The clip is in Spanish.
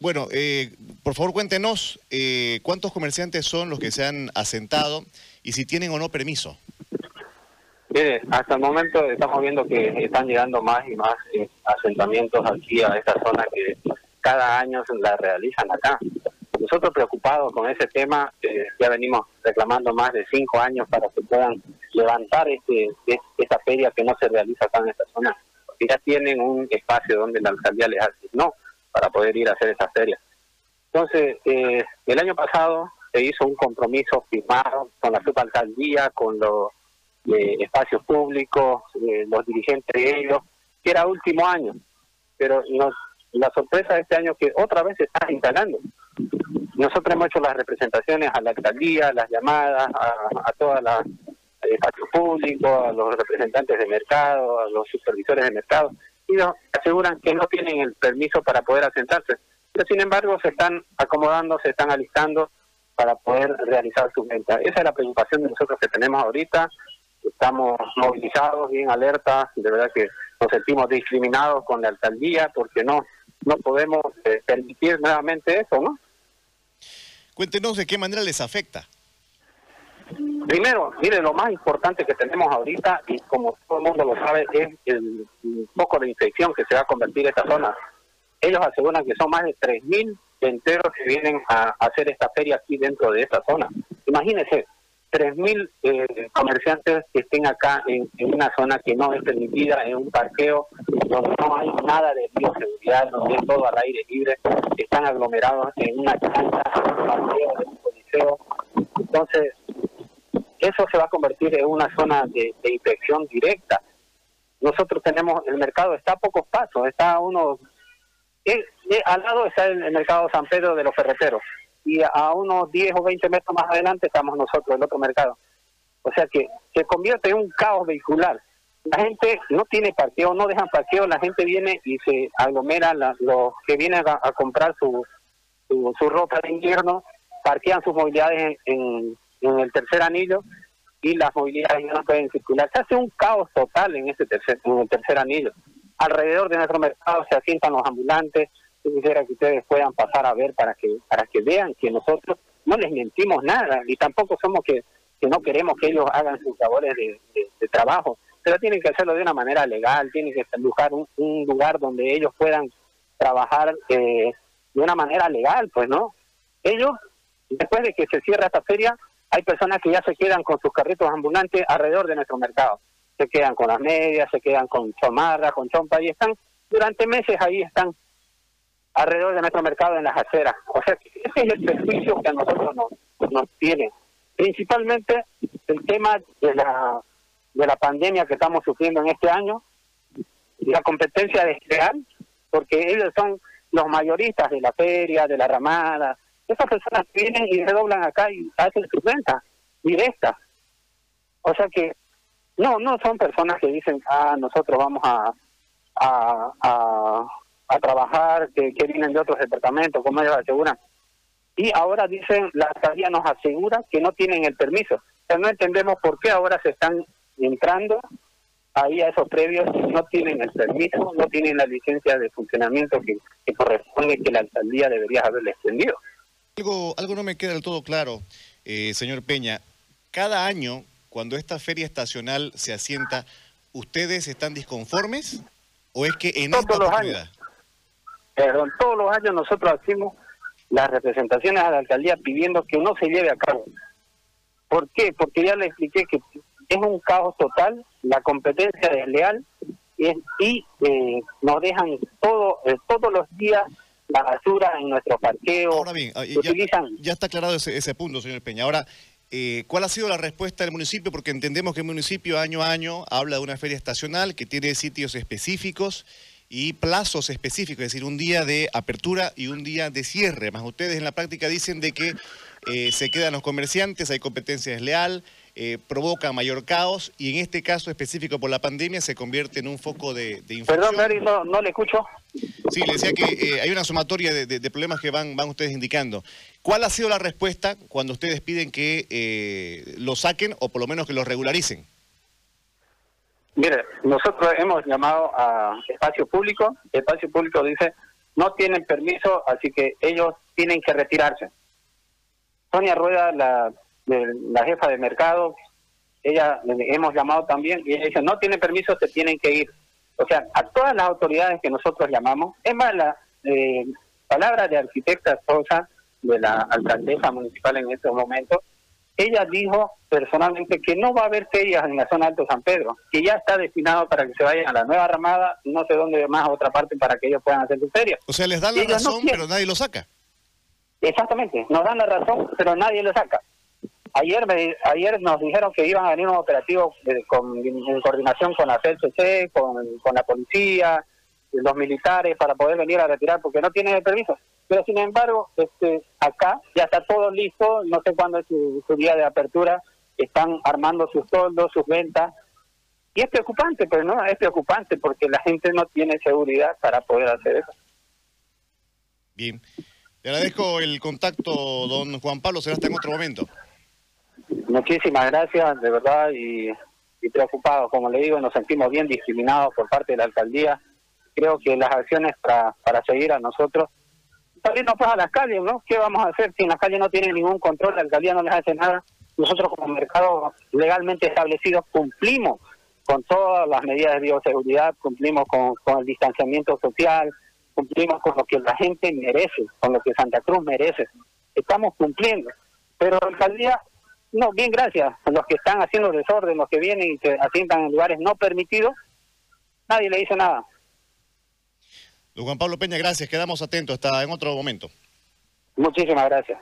Bueno, eh, por favor cuéntenos eh, cuántos comerciantes son los que se han asentado y si tienen o no permiso. Mire, hasta el momento estamos viendo que están llegando más y más eh, asentamientos aquí a esta zona que cada año se la realizan acá. Nosotros preocupados con ese tema, eh, ya venimos reclamando más de cinco años para que puedan levantar este, este esta feria que no se realiza acá en esta zona, porque ya tienen un espacio donde la alcaldía les asignó para poder ir a hacer esa feria. Entonces, eh, el año pasado se hizo un compromiso firmado con la subalcaldía, con los eh, espacios públicos, eh, los dirigentes de ellos, que era último año. Pero la sorpresa de este año es que otra vez se está instalando. Nosotros hemos hecho las representaciones a la alcaldía, las llamadas a, a todas las espacios públicos, a los representantes de mercado, a los supervisores de mercado, aseguran que no tienen el permiso para poder asentarse. Pero sin embargo se están acomodando, se están alistando para poder realizar sus ventas. Esa es la preocupación de nosotros que tenemos ahorita. Estamos movilizados, bien alertas, de verdad que nos sentimos discriminados con la alcaldía porque no no podemos eh, permitir nuevamente eso, ¿no? Cuéntenos de qué manera les afecta. Primero, mire, lo más importante que tenemos ahorita, y como todo el mundo lo sabe, es el, foco de infección que se va a convertir esta zona. Ellos aseguran que son más de 3.000 venteros que vienen a, hacer esta feria aquí dentro de esta zona. Imagínense, 3.000 eh, comerciantes que estén acá en, una zona que no es permitida, en un parqueo donde no hay nada de bioseguridad, donde es todo al aire libre, están aglomerados en una cancha, en un parqueo, en un coliseo. Entonces, eso se va a convertir en una zona de, infección directa. Nosotros tenemos, el mercado está a pocos pasos, está a unos... Eh, eh, al lado está el, el mercado San Pedro de los Ferreteros y a unos 10 o 20 metros más adelante estamos nosotros, el otro mercado. O sea que se convierte en un caos vehicular. La gente no tiene parqueo, no dejan parqueo, la gente viene y se aglomera, los que vienen a, comprar su, su, ropa de invierno, parquean sus movilidades en, en, el tercer anillo y las movilidades no pueden circular. Se hace un caos total en ese tercer, en el tercer anillo. Alrededor de nuestro mercado se asientan los ambulantes, yo quisiera que ustedes puedan pasar a ver para que para que vean que nosotros no les mentimos nada y tampoco somos que, que no queremos que ellos hagan sus labores de, trabajo, pero tienen que hacerlo de una manera legal, tienen que buscar un, lugar donde ellos puedan trabajar eh, de una manera legal, pues no. Ellos, después de que se cierra esta feria, hay personas que ya se quedan con sus carritos ambulantes alrededor de nuestro mercado. Se quedan con las medias, se quedan con chomarra, con chompa y están durante meses ahí están alrededor de nuestro mercado en las aceras. O sea, ese es el perjuicio que a nosotros nos, nos tiene. Principalmente el tema de la, de la pandemia que estamos sufriendo en este año, la competencia desleal, porque ellos son los mayoristas de la feria, de la ramada. Esas personas vienen y redoblan acá y hacen sus ventas directas. O sea que no, no son personas que dicen, ah, nosotros vamos a, a a trabajar, que, vienen de otros departamentos, como ellos aseguran. Y ahora dicen, la alcaldía nos asegura que no tienen el permiso. Pero no entendemos por qué ahora se están entrando ahí a esos previos no tienen el permiso, no tienen la licencia de funcionamiento que, corresponde que la alcaldía debería haberle extendido. Algo, algo no me queda del todo claro, eh, señor Peña. Cada año, cuando esta feria estacional se asienta, ¿ustedes están disconformes? ¿O es que en esta oportunidad? Perdón, todos los años nosotros hacemos las representaciones a la alcaldía pidiendo que no se lleve a cabo. ¿Por qué? Porque ya le expliqué que es un caos total, la competencia desleal y, y eh, nos dejan todo eh, todos los días la basura en nuestro parqueo. Ahora bien, ah, ya, ya, está aclarado ese, ese punto, señor Peña. Ahora, eh, ¿Cuál ha sido la respuesta del municipio? Porque entendemos que el municipio año a año habla de una feria estacional que tiene sitios específicos y plazos específicos, es decir, un día de apertura y un día de cierre. Más ustedes en la práctica dicen de que eh, se quedan los comerciantes, hay competencia desleal, eh, provoca mayor caos y en este caso específico por la pandemia se convierte en un foco de, de infección. Perdón, no, no, le escucho. Sí, le decía que eh, hay una sumatoria de, problemas que van, van ustedes indicando. ¿Cuál ha sido la respuesta cuando ustedes piden que eh, lo saquen o por lo menos que lo regularicen? Mire, nosotros hemos llamado a espacio público. Espacio público dice no tienen permiso, así que ellos tienen que retirarse. Sonia Rueda, la, la jefa de mercado, ella hemos llamado también y ella dice, no tiene permiso, se tienen que ir. O sea, a todas las autoridades que nosotros llamamos, es más, la eh, palabra de arquitecta Sosa, de la alcaldesa municipal en este momento, ella dijo personalmente que no va a haber ferias en la zona Alto San Pedro, que ya está destinado para que se vayan a la nueva ramada, no sé dónde más a otra parte para que ellos puedan hacer sus ferias. O sea, les dan la razón, pero nadie lo saca. Exactamente, nos dan la razón, pero nadie lo saca. Ayer me, ayer nos dijeron que iban a venir un operativo con, en coordinación con la CLCC, con, con la policía, los militares, para poder venir a retirar, porque no tienen el permiso. Pero sin embargo, este, acá ya está todo listo, no sé cuándo es su, día de apertura, están armando sus toldos, sus ventas, y es preocupante, pero no, es preocupante porque la gente no tiene seguridad para poder hacer eso. Bien. Le agradezco el contacto, don Juan Pablo, será hasta en otro momento. Muchísimas gracias, de verdad, y, y preocupados. Como le digo, nos sentimos bien discriminados por parte de la alcaldía. Creo que las acciones para, para seguir a nosotros salirnos pues a las calles, ¿no? ¿Qué vamos a hacer si en las calles no tienen ningún control, la alcaldía no les hace nada? Nosotros como mercado legalmente establecido cumplimos con todas las medidas de bioseguridad, cumplimos con, con el distanciamiento social, cumplimos con lo que la gente merece, con lo que Santa Cruz merece. Estamos cumpliendo. Pero la alcaldía, no, bien gracias, los que están haciendo desorden, los que vienen y se asientan en lugares no permitidos, nadie le dice nada. Don Juan Pablo Peña, gracias. Quedamos atentos hasta en otro momento. Muchísimas gracias.